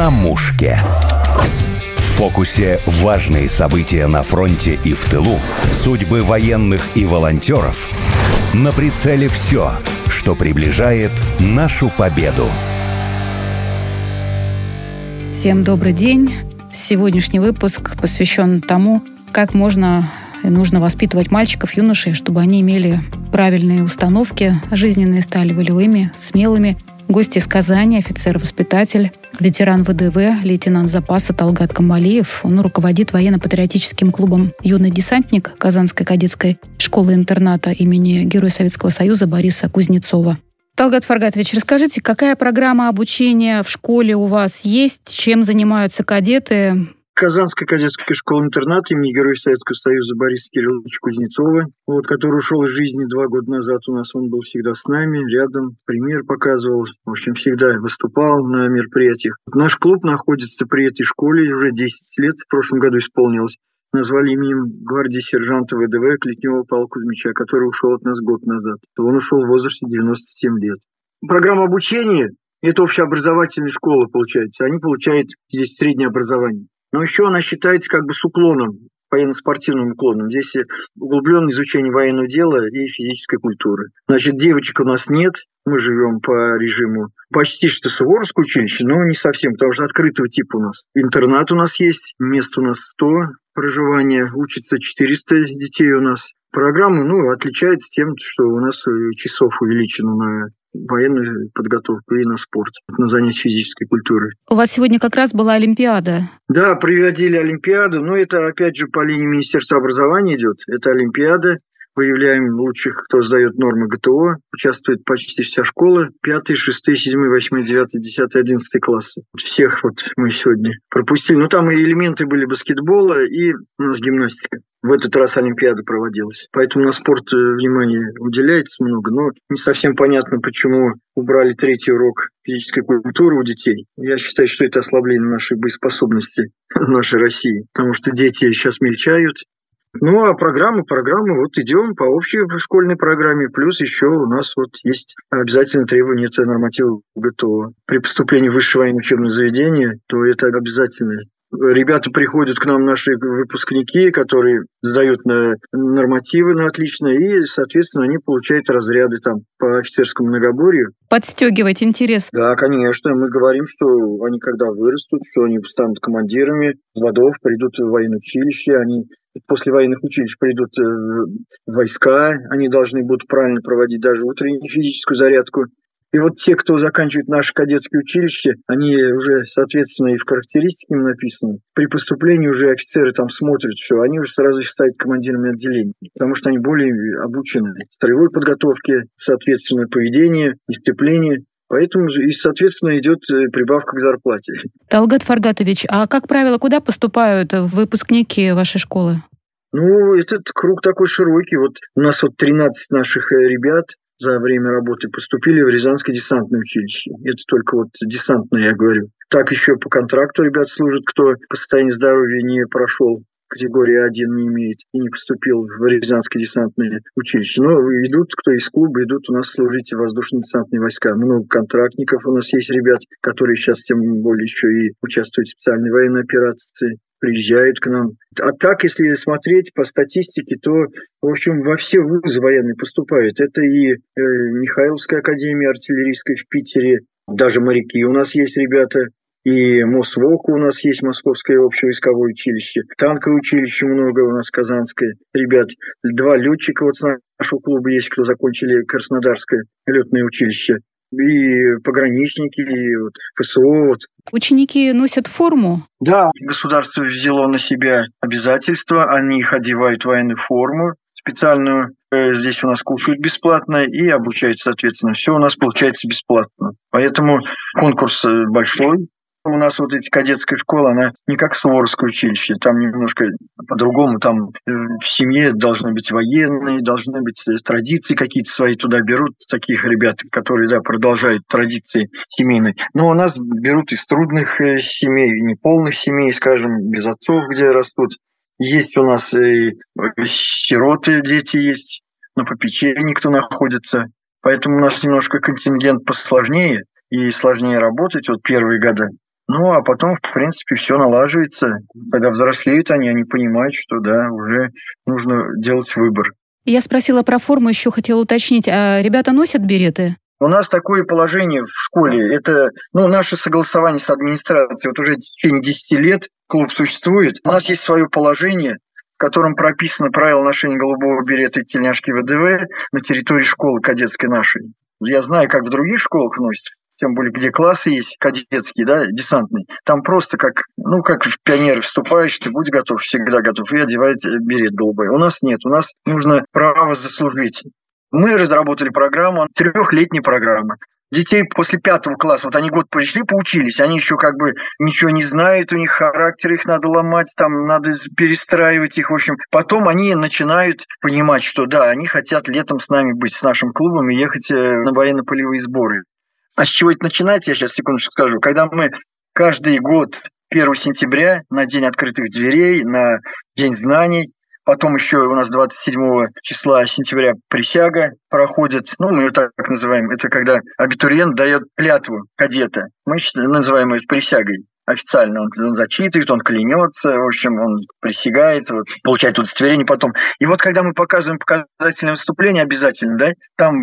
на мушке. В фокусе важные события на фронте и в тылу, судьбы военных и волонтеров. На прицеле все, что приближает нашу победу. Всем добрый день. Сегодняшний выпуск посвящен тому, как можно и нужно воспитывать мальчиков, юношей, чтобы они имели правильные установки, жизненные стали волевыми, смелыми. Гости из Казани, офицер-воспитатель, ветеран ВДВ, лейтенант запаса Талгат Камалиев. Он руководит военно-патриотическим клубом «Юный десантник» Казанской кадетской школы-интерната имени Героя Советского Союза Бориса Кузнецова. Талгат Фаргатович, расскажите, какая программа обучения в школе у вас есть, чем занимаются кадеты, Казанская кадетская школа-интернат имени Героя Советского Союза Бориса Кирилловича Кузнецова, вот, который ушел из жизни два года назад у нас. Он был всегда с нами, рядом, пример показывал, в общем, всегда выступал на мероприятиях. Наш клуб находится при этой школе уже 10 лет, в прошлом году исполнилось. Назвали именем гвардии сержанта ВДВ Клетнева Павла Кузьмича, который ушел от нас год назад. Он ушел в возрасте 97 лет. Программа обучения – это общеобразовательная школа, получается. Они получают здесь среднее образование. Но еще она считается как бы с уклоном, военно-спортивным уклоном. Здесь углубленное изучение военного дела и физической культуры. Значит, девочек у нас нет, мы живем по режиму почти что Суворовское училище, но не совсем, потому что открытого типа у нас. Интернат у нас есть, мест у нас 100 проживания, учится 400 детей у нас. Программа ну, отличается тем, что у нас часов увеличено на военную подготовку и на спорт, на занятия физической культурой. У вас сегодня как раз была Олимпиада. Да, приводили Олимпиаду, но это опять же по линии Министерства образования идет. Это Олимпиада, выявляем лучших, кто сдает нормы ГТО. Участвует почти вся школа. 5, 6, 7, 8, 9, 10, 11 классы. Всех вот мы сегодня пропустили. Но там и элементы были баскетбола, и у нас гимнастика. В этот раз Олимпиада проводилась. Поэтому на спорт э, внимание уделяется много, но не совсем понятно, почему убрали третий урок физической культуры у детей. Я считаю, что это ослабление нашей боеспособности нашей России, потому что дети сейчас мельчают, ну, а программа, программа, вот идем по общей школьной программе, плюс еще у нас вот есть обязательно требование это нормативов ГТО. При поступлении в высшее военное учебное заведение, то это обязательно Ребята приходят к нам, наши выпускники, которые сдают на нормативы на отлично, и, соответственно, они получают разряды там по офицерскому многоборью. Подстегивать интерес. Да, конечно. Мы говорим, что они когда вырастут, что они станут командирами взводов, придут в военное училище, они после военных училищ придут э, в войска, они должны будут правильно проводить даже утреннюю физическую зарядку. И вот те, кто заканчивает наше кадетское училище, они уже, соответственно, и в характеристике им написаны. При поступлении уже офицеры там смотрят, что они уже сразу станут командирами отделений, потому что они более обучены строевой подготовке, соответственно, поведение, дисциплине. Поэтому и, соответственно, идет э, прибавка к зарплате. Талгат Фаргатович, а как правило, куда поступают выпускники вашей школы? Ну, этот круг такой широкий. Вот у нас вот 13 наших э, ребят за время работы поступили в Рязанское десантное училище. Это только вот десантное, я говорю. Так еще по контракту ребят служат, кто по состоянию здоровья не прошел категории 1 не имеет и не поступил в Рязанское десантное училище. Но идут, кто из клуба, идут у нас служить в воздушно-десантные войска. Много контрактников у нас есть ребят, которые сейчас тем более еще и участвуют в специальной военной операции приезжают к нам. А так, если смотреть по статистике, то, в общем, во все вузы военные поступают. Это и э, Михайловская академия артиллерийская в Питере, даже моряки у нас есть ребята, и МОСВОК у нас есть Московское общевойсковое училище, танковое училище много у нас Казанское. Ребят, два летчика вот с нашего клуба есть, кто закончили Краснодарское летное училище и пограничники, и вот ФСО. Вот. Ученики носят форму? Да, государство взяло на себя обязательства, они их одевают военную форму специальную, э, здесь у нас кушают бесплатно и обучают, соответственно. Все у нас получается бесплатно. Поэтому конкурс э, большой, у нас вот эти кадетская школа, она не как Суворовское училище, там немножко по-другому, там э, в семье должны быть военные, должны быть э, традиции какие-то свои, туда берут таких ребят, которые, да, продолжают традиции семейные. Но у нас берут из трудных э, семей, неполных семей, скажем, без отцов, где растут. Есть у нас и сироты, дети есть, на попечении кто находится. Поэтому у нас немножко контингент посложнее и сложнее работать вот первые годы. Ну, а потом, в принципе, все налаживается. Когда взрослеют они, они понимают, что да, уже нужно делать выбор. Я спросила про форму, еще хотела уточнить. А ребята носят береты? У нас такое положение в школе. Это ну, наше согласование с администрацией. Вот уже в течение 10 лет клуб существует. У нас есть свое положение, в котором прописано правила ношения голубого берета и тельняшки ВДВ на территории школы кадетской нашей. Я знаю, как в других школах носят тем более, где классы есть кадетские, да, десантные, там просто как, ну, как в пионеры вступаешь, ты будь готов, всегда готов, и одевать берет голубой. У нас нет, у нас нужно право заслужить. Мы разработали программу, трехлетняя программа. Детей после пятого класса, вот они год пришли, поучились, они еще как бы ничего не знают, у них характер, их надо ломать, там надо перестраивать их, в общем. Потом они начинают понимать, что да, они хотят летом с нами быть, с нашим клубом и ехать э, на военно-полевые сборы. А с чего это начинается, я сейчас секундочку скажу. Когда мы каждый год 1 сентября на День открытых дверей, на День знаний, Потом еще у нас 27 числа сентября присяга проходит. Ну, мы ее так называем. Это когда абитуриент дает клятву кадета. Мы называем ее присягой официально. Он, он зачитывает, он клянется, в общем, он присягает, вот, получает удостоверение потом. И вот когда мы показываем показательное выступление обязательно, да, там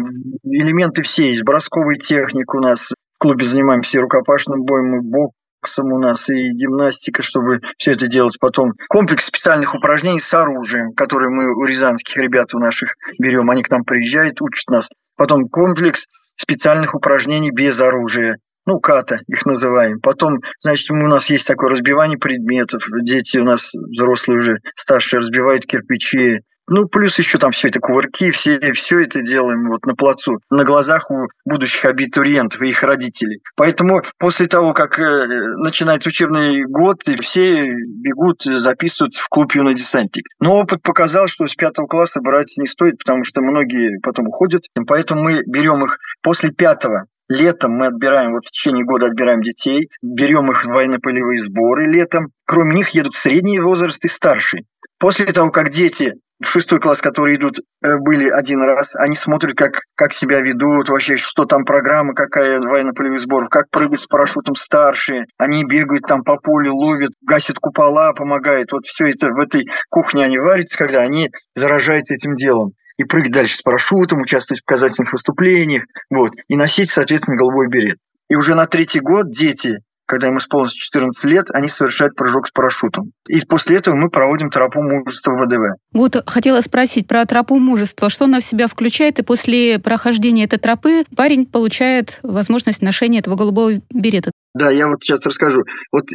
элементы все есть, бросковая техника у нас, в клубе занимаемся рукопашным боем, и боксом у нас, и гимнастика, чтобы все это делать потом. Комплекс специальных упражнений с оружием, которые мы у рязанских ребят у наших берем. Они к нам приезжают, учат нас. Потом комплекс специальных упражнений без оружия ну, ката их называем. Потом, значит, у нас есть такое разбивание предметов. Дети у нас взрослые уже старшие разбивают кирпичи. Ну, плюс еще там все это кувырки, все, все это делаем вот на плацу, на глазах у будущих абитуриентов и их родителей. Поэтому после того, как э, начинается учебный год, все бегут, записывают в клуб юный десантник. Но опыт показал, что с пятого класса брать не стоит, потому что многие потом уходят. Поэтому мы берем их после пятого Летом мы отбираем, вот в течение года отбираем детей, берем их в военно-полевые сборы летом. Кроме них едут средний возраст и старший. После того, как дети в шестой класс, которые идут, э, были один раз, они смотрят, как, как себя ведут, вообще, что там программа, какая военно-полевых сборов, как прыгают с парашютом старшие, они бегают там по полю, ловят, гасят купола, помогают. Вот все это в этой кухне они варятся, когда они заражаются этим делом и прыгать дальше с парашютом, участвовать в показательных выступлениях, вот, и носить, соответственно, голубой берет. И уже на третий год дети, когда им исполнилось 14 лет, они совершают прыжок с парашютом. И после этого мы проводим тропу мужества в ВДВ. Вот хотела спросить про тропу мужества. Что она в себя включает? И после прохождения этой тропы парень получает возможность ношения этого голубого берета. Да, я вот сейчас расскажу. Вот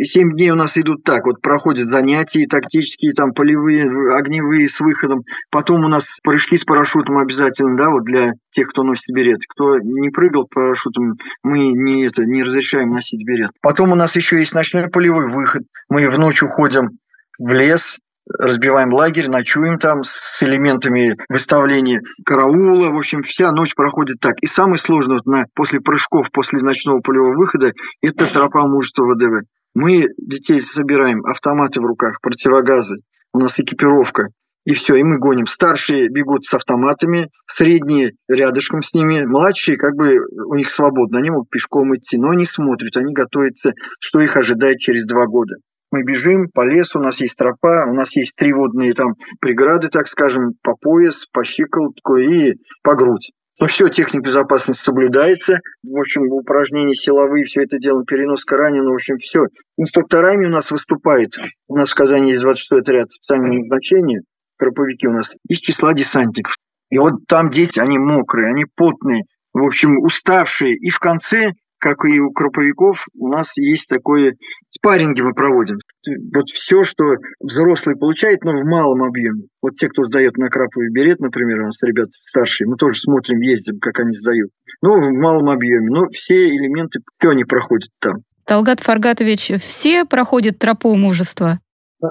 семь дней у нас идут так, вот проходят занятия тактические, там полевые, огневые с выходом. Потом у нас прыжки с парашютом обязательно, да, вот для тех, кто носит берет. Кто не прыгал парашютом, мы не, это, не разрешаем носить берет. Потом у нас еще есть ночной полевой выход. Мы в ночь уходим в лес, разбиваем лагерь, ночуем там с элементами выставления караула. В общем, вся ночь проходит так. И самое сложное вот на, после прыжков, после ночного полевого выхода, это тропа мужества ВДВ. Мы детей собираем, автоматы в руках, противогазы, у нас экипировка. И все, и мы гоним. Старшие бегут с автоматами, средние рядышком с ними, младшие как бы у них свободно, они могут пешком идти, но они смотрят, они готовятся, что их ожидает через два года мы бежим по лесу, у нас есть тропа, у нас есть три водные там преграды, так скажем, по пояс, по щиколотку и по грудь. Ну все, техника безопасности соблюдается. В общем, упражнения силовые, все это делаем, переноска раненого, в общем, все. Инструкторами у нас выступает, у нас в Казани есть 26-й отряд специального назначения, краповики у нас, из числа десантников. И вот там дети, они мокрые, они потные, в общем, уставшие. И в конце как и у кроповиков, у нас есть такое спарринги мы проводим. Вот все, что взрослый получает, но в малом объеме. Вот те, кто сдает на краповый берет, например, у нас ребята старшие, мы тоже смотрим, ездим, как они сдают. Но в малом объеме. Но все элементы, все они проходят там. Талгат Фаргатович, все проходят тропу мужества?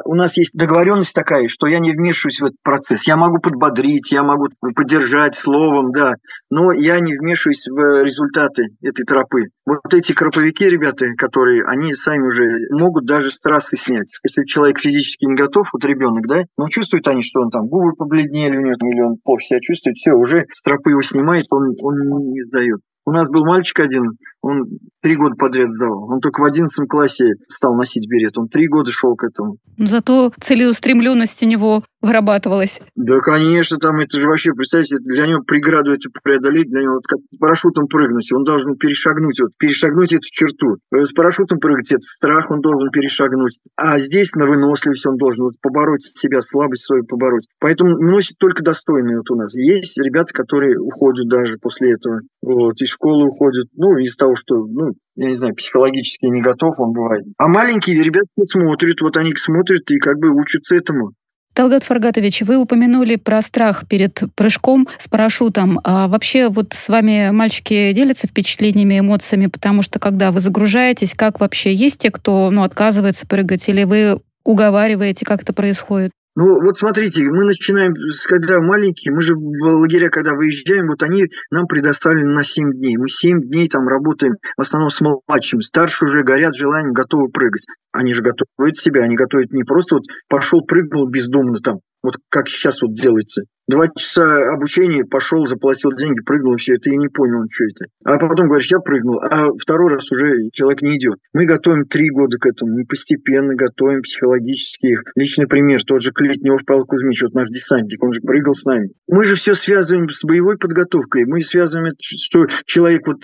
У нас есть договоренность такая, что я не вмешиваюсь в этот процесс. Я могу подбодрить, я могу поддержать словом, да, но я не вмешиваюсь в результаты этой тропы. Вот эти кроповики, ребята, которые, они сами уже могут даже с снять. Если человек физически не готов, вот ребенок, да, но чувствуют они, что он там губы побледнели у него, или он плохо себя чувствует, все, уже с тропы его снимает, он, он не сдает. У нас был мальчик один, он три года подряд сдавал. Он только в одиннадцатом классе стал носить берет. Он три года шел к этому. Но зато целеустремленность у него вырабатывалась. Да, конечно, там это же вообще, представьте, для него преграду эту преодолеть, для него вот как с парашютом прыгнуть, он должен перешагнуть, вот перешагнуть эту черту. Э, с парашютом прыгать, это страх он должен перешагнуть. А здесь на выносливость он должен вот побороть себя, слабость свою побороть. Поэтому носит только достойные вот у нас. Есть ребята, которые уходят даже после этого, вот, из школы уходят, ну, из того, что, ну, я не знаю, психологически не готов он бывает. А маленькие ребята смотрят, вот они смотрят и как бы учатся этому. Талгат Фаргатович, вы упомянули про страх перед прыжком с парашютом. А вообще вот с вами мальчики делятся впечатлениями, эмоциями, потому что когда вы загружаетесь, как вообще есть те, кто ну, отказывается прыгать, или вы уговариваете, как это происходит? Ну, вот смотрите, мы начинаем, когда маленькие, мы же в лагеря, когда выезжаем, вот они нам предоставлены на 7 дней. Мы 7 дней там работаем, в основном с младшим. Старшие уже горят желанием, готовы прыгать. Они же готовят себя, они готовят не просто вот пошел, прыгнул бездумно там, вот как сейчас вот делается. Два часа обучения, пошел, заплатил деньги, прыгнул, все это, и не понял, что это. А потом говоришь, я прыгнул, а второй раз уже человек не идет. Мы готовим три года к этому, мы постепенно готовим психологически их. Личный пример, тот же Клетнев Павел Кузьмич, вот наш десантник, он же прыгал с нами. Мы же все связываем с боевой подготовкой, мы связываем это, что человек, вот,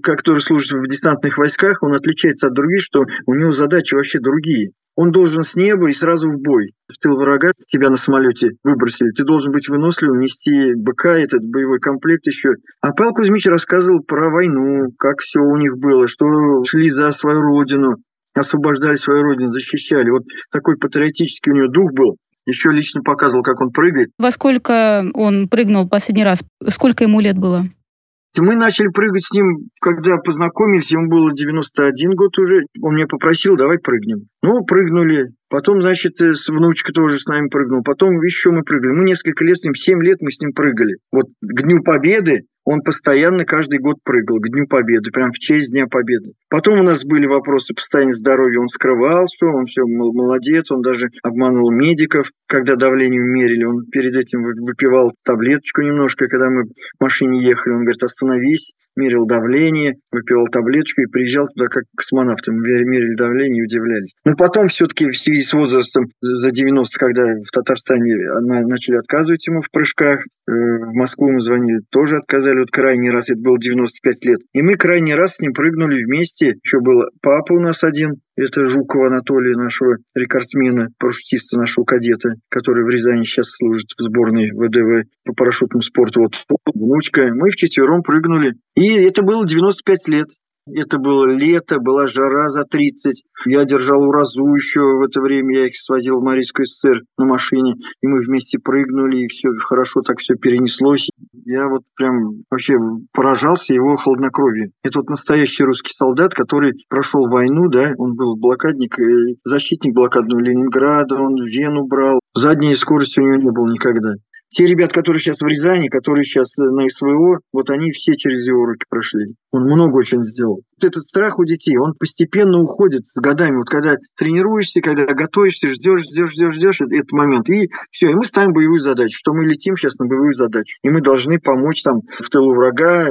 который служит в десантных войсках, он отличается от других, что у него задачи вообще другие. Он должен с неба и сразу в бой. В тыл врага тебя на самолете выбросили. Ты должен быть выносливым, нести БК, этот боевой комплект еще. А Павел Кузьмич рассказывал про войну, как все у них было, что шли за свою родину, освобождали свою родину, защищали. Вот такой патриотический у него дух был. Еще лично показывал, как он прыгает. Во сколько он прыгнул последний раз? Сколько ему лет было? Мы начали прыгать с ним, когда познакомились, ему было 91 год уже. Он меня попросил, давай прыгнем. Ну, прыгнули. Потом, значит, э, внучка тоже с нами прыгнул. Потом еще мы прыгали. Мы несколько лет с ним, 7 лет мы с ним прыгали. Вот к Дню Победы он постоянно каждый год прыгал к Дню Победы, прям в честь Дня Победы. Потом у нас были вопросы постоянно здоровья, он скрывал все, он все молодец, он даже обманул медиков, когда давление мерили, он перед этим выпивал таблеточку немножко, когда мы в машине ехали, он говорит, остановись, мерил давление, выпивал таблеточку и приезжал туда как космонавт. Мы мерили давление и удивлялись. Но потом все-таки в связи с возрастом за 90, когда в Татарстане начали отказывать ему в прыжках, э, в Москву мы звонили, тоже отказали вот крайний раз, это было 95 лет. И мы крайний раз с ним прыгнули вместе. Еще был папа у нас один, это Жукова Анатолия, нашего рекордсмена, парашютиста, нашего кадета, который в Рязани сейчас служит в сборной ВДВ по парашютному спорту. Вот внучка. Мы вчетвером прыгнули. И это было 95 лет. Это было лето, была жара за 30. Я держал уразу еще в это время. Я их свозил в Марийскую ССР на машине. И мы вместе прыгнули, и все хорошо так все перенеслось. Я вот прям вообще поражался его хладнокровию. Это вот настоящий русский солдат, который прошел войну, да, он был блокадник, защитник блокадного Ленинграда, он Вену брал. Задней скорости у него не было никогда. Те ребят, которые сейчас в Рязани, которые сейчас на СВО, вот они все через его руки прошли. Он много очень сделал. Этот страх у детей, он постепенно уходит с годами. Вот когда тренируешься, когда готовишься, ждешь, ждешь, ждешь, ждешь этот момент. И все, и мы ставим боевую задачу, что мы летим сейчас на боевую задачу. И мы должны помочь там в тылу врага,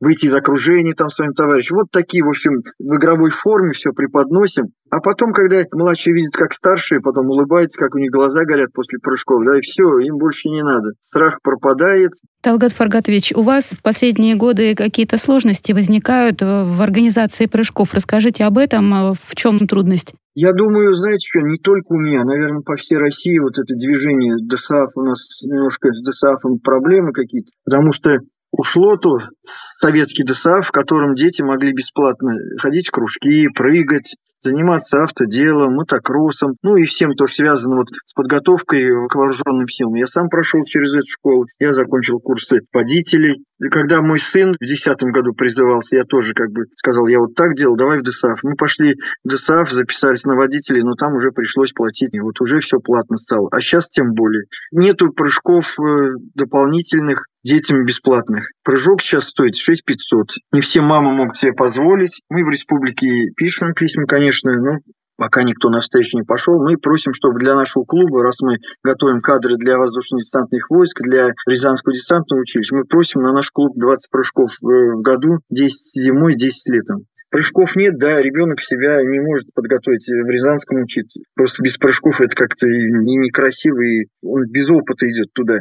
выйти из окружения там своим товарищам. Вот такие, в общем, в игровой форме все преподносим. А потом, когда младшие видят, как старшие, потом улыбаются, как у них глаза горят после прыжков, да, и все, им больше не надо. Страх пропадает. Талгат Фаргатович, у вас в последние годы какие-то сложности возникают в организации прыжков. Расскажите об этом. А в чем трудность? Я думаю, знаете что, не только у меня, наверное, по всей России вот это движение ДСАФ, у нас немножко с ДСАФом проблемы какие-то, потому что ушло то советский ДСАФ, в котором дети могли бесплатно ходить в кружки, прыгать, заниматься автоделом, мотокроссом, ну и всем то, что связано вот с подготовкой к вооруженным силам. Я сам прошел через эту школу, я закончил курсы водителей. И когда мой сын в 2010 году призывался, я тоже как бы сказал, я вот так делал, давай в ДСАФ. Мы пошли в ДСАФ, записались на водителей, но там уже пришлось платить. И вот уже все платно стало. А сейчас тем более. Нету прыжков э, дополнительных, детям бесплатных. Прыжок сейчас стоит 6 500. Не все мамы могут себе позволить. Мы в республике пишем письма, конечно, но пока никто на встречу не пошел. Мы просим, чтобы для нашего клуба, раз мы готовим кадры для воздушно-десантных войск, для Рязанского десантного училища, мы просим на наш клуб 20 прыжков в году, 10 зимой, 10 летом. Прыжков нет, да, ребенок себя не может подготовить в Рязанском учиться. Просто без прыжков это как-то и некрасиво, и он без опыта идет туда.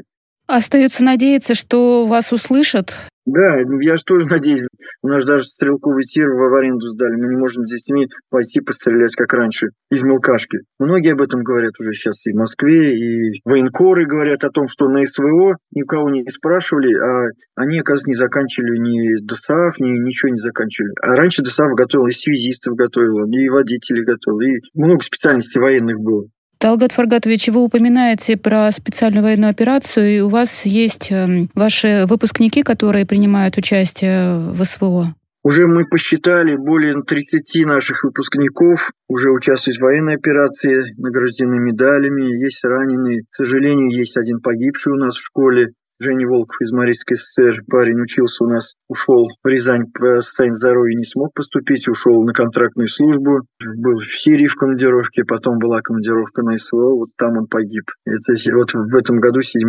Остается надеяться, что вас услышат да, я же тоже надеюсь. У нас даже стрелковый тир в аренду сдали. Мы не можем с детьми пойти пострелять, как раньше, из мелкашки. Многие об этом говорят уже сейчас и в Москве, и военкоры говорят о том, что на СВО никого не спрашивали, а они, оказывается, не заканчивали ни ДОСААФ, ни ничего не заканчивали. А раньше ДОСААФ готовил, и связистов готовил, и водителей готовил, и много специальностей военных было. Талгат Фаргатович, вы упоминаете про специальную военную операцию, и у вас есть эм, ваши выпускники, которые принимают участие в СВО. Уже мы посчитали более 30 наших выпускников, уже участвуют в военной операции, награждены медалями, есть раненые. К сожалению, есть один погибший у нас в школе. Женя Волков из Марийской ССР, парень учился у нас, ушел в Рязань по состоянию здоровья, не смог поступить, ушел на контрактную службу, был в Сирии в командировке, потом была командировка на СВО, вот там он погиб. Это вот в этом году, 7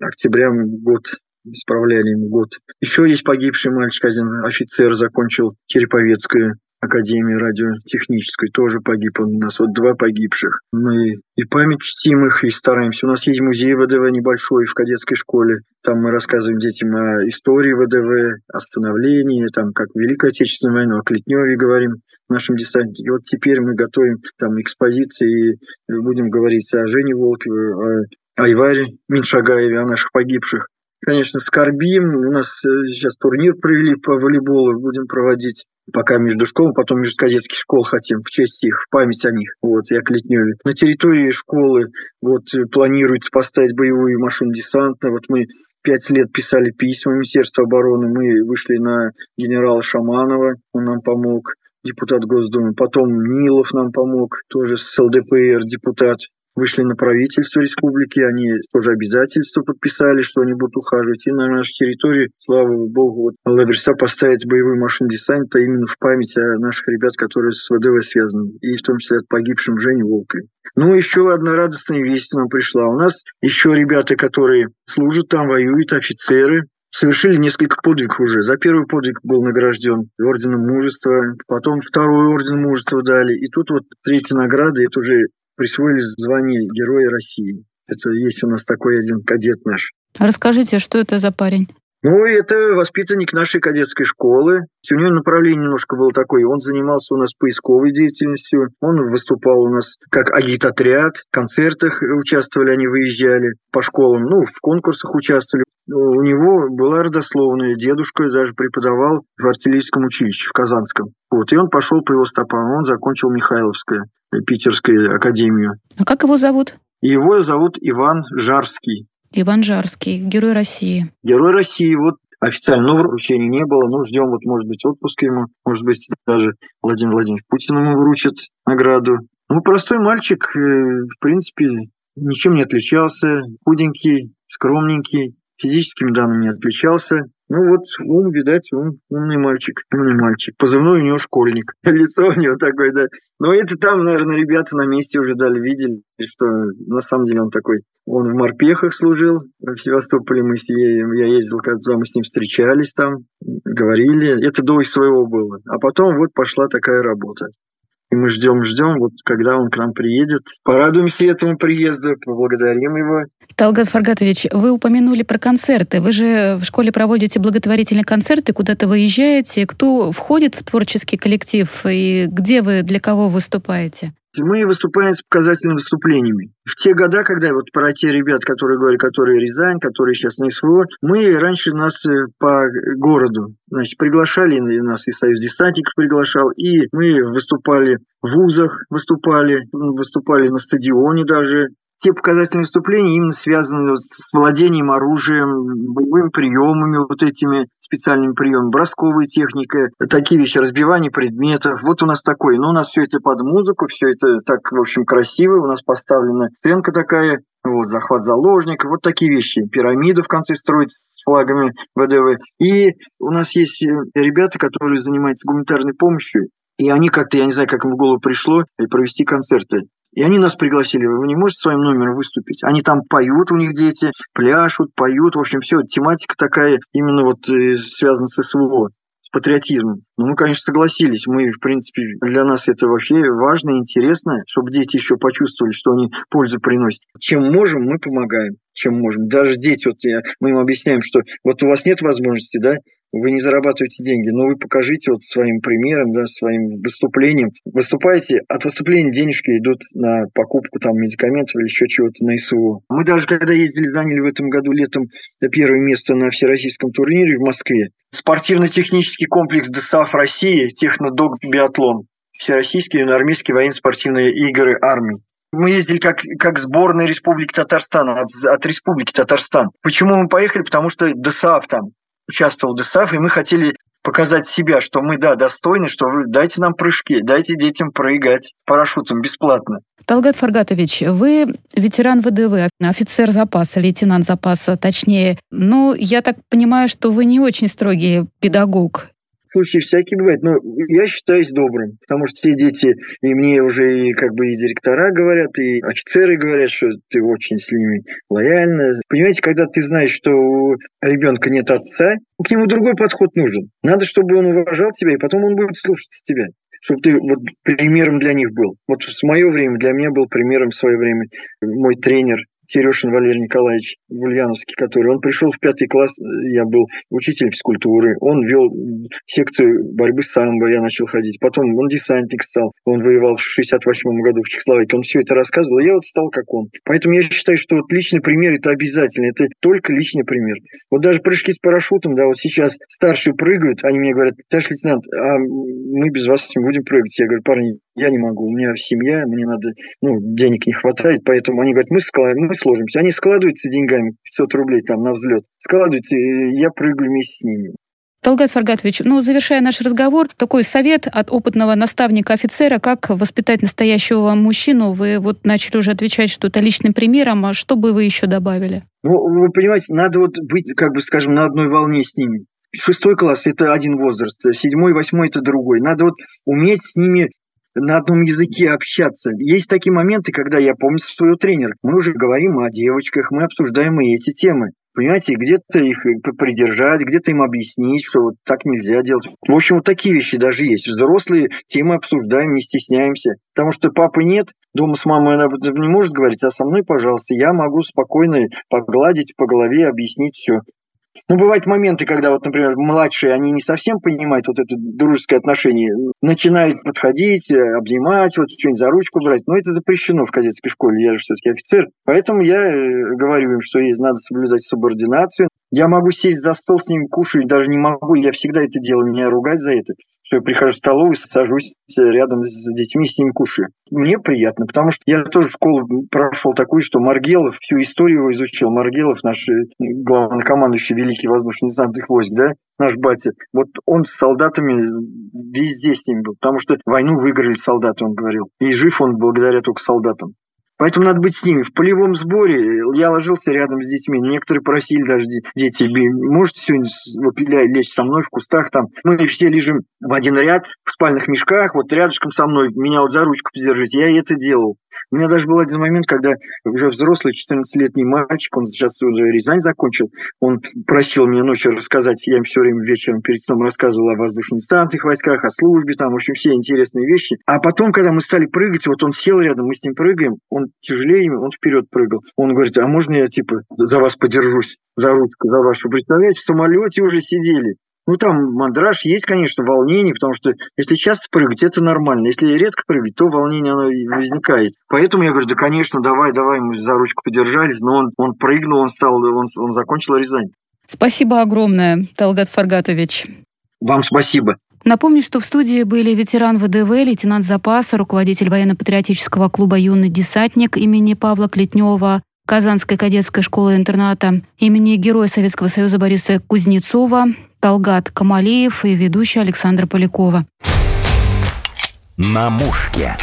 октября, год исправляли ему год. Еще есть погибший мальчик, один офицер, закончил Череповецкую Академии радиотехнической тоже погиб он у нас. Вот два погибших. Мы и память чтим их, и стараемся. У нас есть музей ВДВ небольшой в кадетской школе. Там мы рассказываем детям о истории ВДВ, о становлении, там, как Великую Отечественную войну, о Клетневе говорим нашем десанте. И вот теперь мы готовим там экспозиции и будем говорить о Жене Волкове, о Айваре Миншагаеве, о наших погибших. Конечно, скорбим. У нас э, сейчас турнир провели по волейболу, будем проводить пока между школами, потом между кадетских школ хотим, в честь их, в память о них, вот, о Клетневе. На территории школы вот планируется поставить боевую машину десантно, вот мы пять лет писали письма Министерству обороны, мы вышли на генерала Шаманова, он нам помог, депутат Госдумы, потом Нилов нам помог, тоже с ЛДПР депутат, вышли на правительство республики, они тоже обязательства подписали, что они будут ухаживать. И на нашей территории, слава богу, вот Лаберса поставить боевую машину десанта именно в память о наших ребят, которые с ВДВ связаны, и в том числе от погибшим Жене Волкове. Ну, еще одна радостная весть нам пришла. У нас еще ребята, которые служат там, воюют, офицеры, совершили несколько подвигов уже. За первый подвиг был награжден орденом мужества, потом второй орден мужества дали, и тут вот третья награда, это уже присвоили звание Героя России. Это есть у нас такой один кадет наш. Расскажите, что это за парень? Ну, это воспитанник нашей кадетской школы. У него направление немножко было такое. Он занимался у нас поисковой деятельностью. Он выступал у нас как агитотряд. В концертах участвовали, они выезжали по школам. Ну, в конкурсах участвовали. У него была родословная. Дедушка даже преподавал в артиллерийском училище в Казанском. Вот, и он пошел по его стопам. Он закончил Михайловское, Питерскую академию. А как его зовут? Его зовут Иван Жарский. Иван Жарский, Герой России. Герой России, вот официального вручения не было, но ждем, вот может быть отпуск ему, может быть даже Владимир Владимирович Путин ему вручит награду. Ну, простой мальчик, э, в принципе, ничем не отличался, худенький, скромненький, физическими данными не отличался. Ну вот ум, видать, ум, умный мальчик, умный мальчик. Позывной у него школьник. Лицо у него такое, да. Но это там, наверное, ребята на месте уже дали, видели, что на самом деле он такой. Он в морпехах служил в Севастополе. Мы с, я ездил, когда мы с ним встречались там, говорили. Это до своего было. А потом вот пошла такая работа. И мы ждем, ждем, вот когда он к нам приедет. Порадуемся этому приезду, поблагодарим его. Талгат Фаргатович, вы упомянули про концерты. Вы же в школе проводите благотворительные концерты, куда-то выезжаете. Кто входит в творческий коллектив и где вы, для кого выступаете? Мы выступаем с показательными выступлениями. В те года, когда вот про те ребят, которые говорят, которые Рязань, которые сейчас на СВО, мы раньше нас э, по городу, значит, приглашали, нас и Союз десантников приглашал, и мы выступали в вузах, выступали, выступали на стадионе даже, те показательные выступления именно связаны с владением оружием, боевыми приемами, вот этими специальными приемами, бросковая техника, такие вещи, разбивание предметов. Вот у нас такое. Но у нас все это под музыку, все это так, в общем, красиво. У нас поставлена сценка такая, вот, захват заложников, вот такие вещи. Пирамиду в конце строить с флагами ВДВ. И у нас есть э, ребята, которые занимаются гуманитарной помощью. И они как-то, я не знаю, как им в голову пришло, провести концерты. И они нас пригласили, вы не можете своим номером выступить? Они там поют, у них дети, пляшут, поют, в общем, все, тематика такая именно вот э, связана с СВО с патриотизмом. Ну, мы, конечно, согласились. Мы, в принципе, для нас это вообще важно и интересно, чтобы дети еще почувствовали, что они пользу приносят. Чем можем, мы помогаем. Чем можем. Даже дети, вот я, мы им объясняем, что вот у вас нет возможности, да, вы не зарабатываете деньги, но вы покажите вот своим примером, да, своим выступлением. Выступаете, от выступления денежки идут на покупку там медикаментов или еще чего-то на СУ. Мы даже когда ездили, заняли в этом году летом первое место на всероссийском турнире в Москве. Спортивно-технический комплекс ДСАФ России, технодок биатлон. Всероссийские армейские военно-спортивные игры армии. Мы ездили как, как сборная Республики Татарстан, от, от Республики Татарстан. Почему мы поехали? Потому что ДСАФ там участвовал в ДСАФ, и мы хотели показать себя, что мы, да, достойны, что вы дайте нам прыжки, дайте детям прыгать парашютом бесплатно. Талгат Фаргатович, вы ветеран ВДВ, офицер запаса, лейтенант запаса, точнее. Ну, я так понимаю, что вы не очень строгий педагог случаи всякие бывают, но я считаюсь добрым, потому что все дети, и мне уже и как бы и директора говорят, и офицеры говорят, что ты очень с ними лояльна. Понимаете, когда ты знаешь, что у ребенка нет отца, к нему другой подход нужен. Надо, чтобы он уважал тебя, и потом он будет слушать тебя чтобы ты вот примером для них был. Вот с мое время для меня был примером в свое время мой тренер Серешин Валерий Николаевич Ульяновский, который, он пришел в пятый класс, я был учитель физкультуры, он вел секцию борьбы с самбо, я начал ходить, потом он десантник стал, он воевал в 68 году в Чехословакии, он все это рассказывал, я вот стал как он. Поэтому я считаю, что вот личный пример это обязательно, это только личный пример. Вот даже прыжки с парашютом, да, вот сейчас старшие прыгают, они мне говорят, товарищ лейтенант, а мы без вас не будем прыгать. Я говорю, парни, я не могу, у меня семья, мне надо, ну, денег не хватает, поэтому они говорят, мы, склад... мы сложимся. Они складываются деньгами, 500 рублей там на взлет, складываются, и я прыгаю вместе с ними. Талгат Фаргатович, ну, завершая наш разговор, такой совет от опытного наставника-офицера, как воспитать настоящего мужчину. Вы вот начали уже отвечать, что это личным примером, а что бы вы еще добавили? Ну, вы понимаете, надо вот быть, как бы, скажем, на одной волне с ними. Шестой класс – это один возраст, седьмой, восьмой – это другой. Надо вот уметь с ними на одном языке общаться. Есть такие моменты, когда я помню своего тренера. Мы уже говорим о девочках, мы обсуждаем и эти темы. Понимаете, где-то их придержать, где-то им объяснить, что вот так нельзя делать. В общем, вот такие вещи даже есть. Взрослые темы обсуждаем, не стесняемся. Потому что папы нет, дома с мамой она не может говорить, а со мной, пожалуйста, я могу спокойно погладить по голове, объяснить все. Ну, бывают моменты, когда, вот, например, младшие, они не совсем понимают вот это дружеское отношение, начинают подходить, э, обнимать, вот что-нибудь за ручку брать. Но это запрещено в кадетской школе, я же все-таки офицер. Поэтому я э, говорю им, что есть, надо соблюдать субординацию. Я могу сесть за стол с ними, кушать, даже не могу, я всегда это делаю, меня ругать за это что я прихожу в столовую, сажусь рядом с детьми, с ними кушаю. Мне приятно, потому что я тоже школу прошел такую, что Маргелов, всю историю его изучил. Маргелов, наш э, главнокомандующий Великий воздушно-десантных войск, да, наш батя, вот он с солдатами везде с ними был, потому что войну выиграли солдаты, он говорил. И жив он благодаря только солдатам. Поэтому надо быть с ними. В полевом сборе я ложился рядом с детьми. Некоторые просили даже дети, можете сегодня вот, лечь со мной в кустах там. Мы все лежим в один ряд в спальных мешках, вот рядышком со мной, меня вот за ручку подержите. Я это делал. У меня даже был один момент, когда уже взрослый 14-летний мальчик, он сейчас уже Рязань закончил, он просил меня ночью рассказать, я им все время вечером перед сном рассказывал о воздушно-десантных войсках, о службе, там, в общем, все интересные вещи. А потом, когда мы стали прыгать, вот он сел рядом, мы с ним прыгаем, он тяжелее, он вперед прыгал. Он говорит, а можно я, типа, за вас подержусь, за ручку, за вашу? Представляете, в самолете уже сидели. Ну, там мандраж есть, конечно, волнение, потому что если часто прыгать, это нормально. Если редко прыгать, то волнение оно возникает. Поэтому я говорю, да, конечно, давай, давай, мы за ручку подержались, но он, он прыгнул, он стал, он, он закончил Рязань. Спасибо огромное, Талгат Фаргатович. Вам спасибо. Напомню, что в студии были ветеран ВДВ, лейтенант запаса, руководитель военно-патриотического клуба «Юный десантник» имени Павла Клетнева, Казанской кадетской школы-интерната имени Героя Советского Союза Бориса Кузнецова, Талгат Камалеев и ведущая Александра Полякова. На мушке.